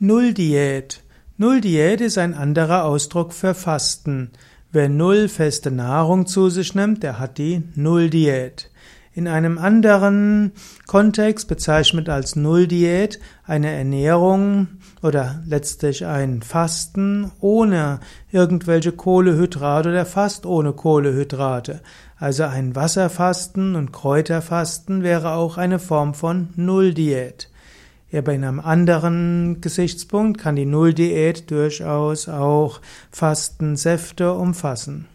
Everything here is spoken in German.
Nulldiät. Nulldiät ist ein anderer Ausdruck für Fasten. Wer null feste Nahrung zu sich nimmt, der hat die Nulldiät. In einem anderen Kontext bezeichnet als Nulldiät eine Ernährung oder letztlich ein Fasten ohne irgendwelche Kohlehydrate oder fast ohne Kohlehydrate. Also ein Wasserfasten und Kräuterfasten wäre auch eine Form von Nulldiät. Aber in einem anderen Gesichtspunkt kann die Nulldiät durchaus auch Fastensäfte umfassen.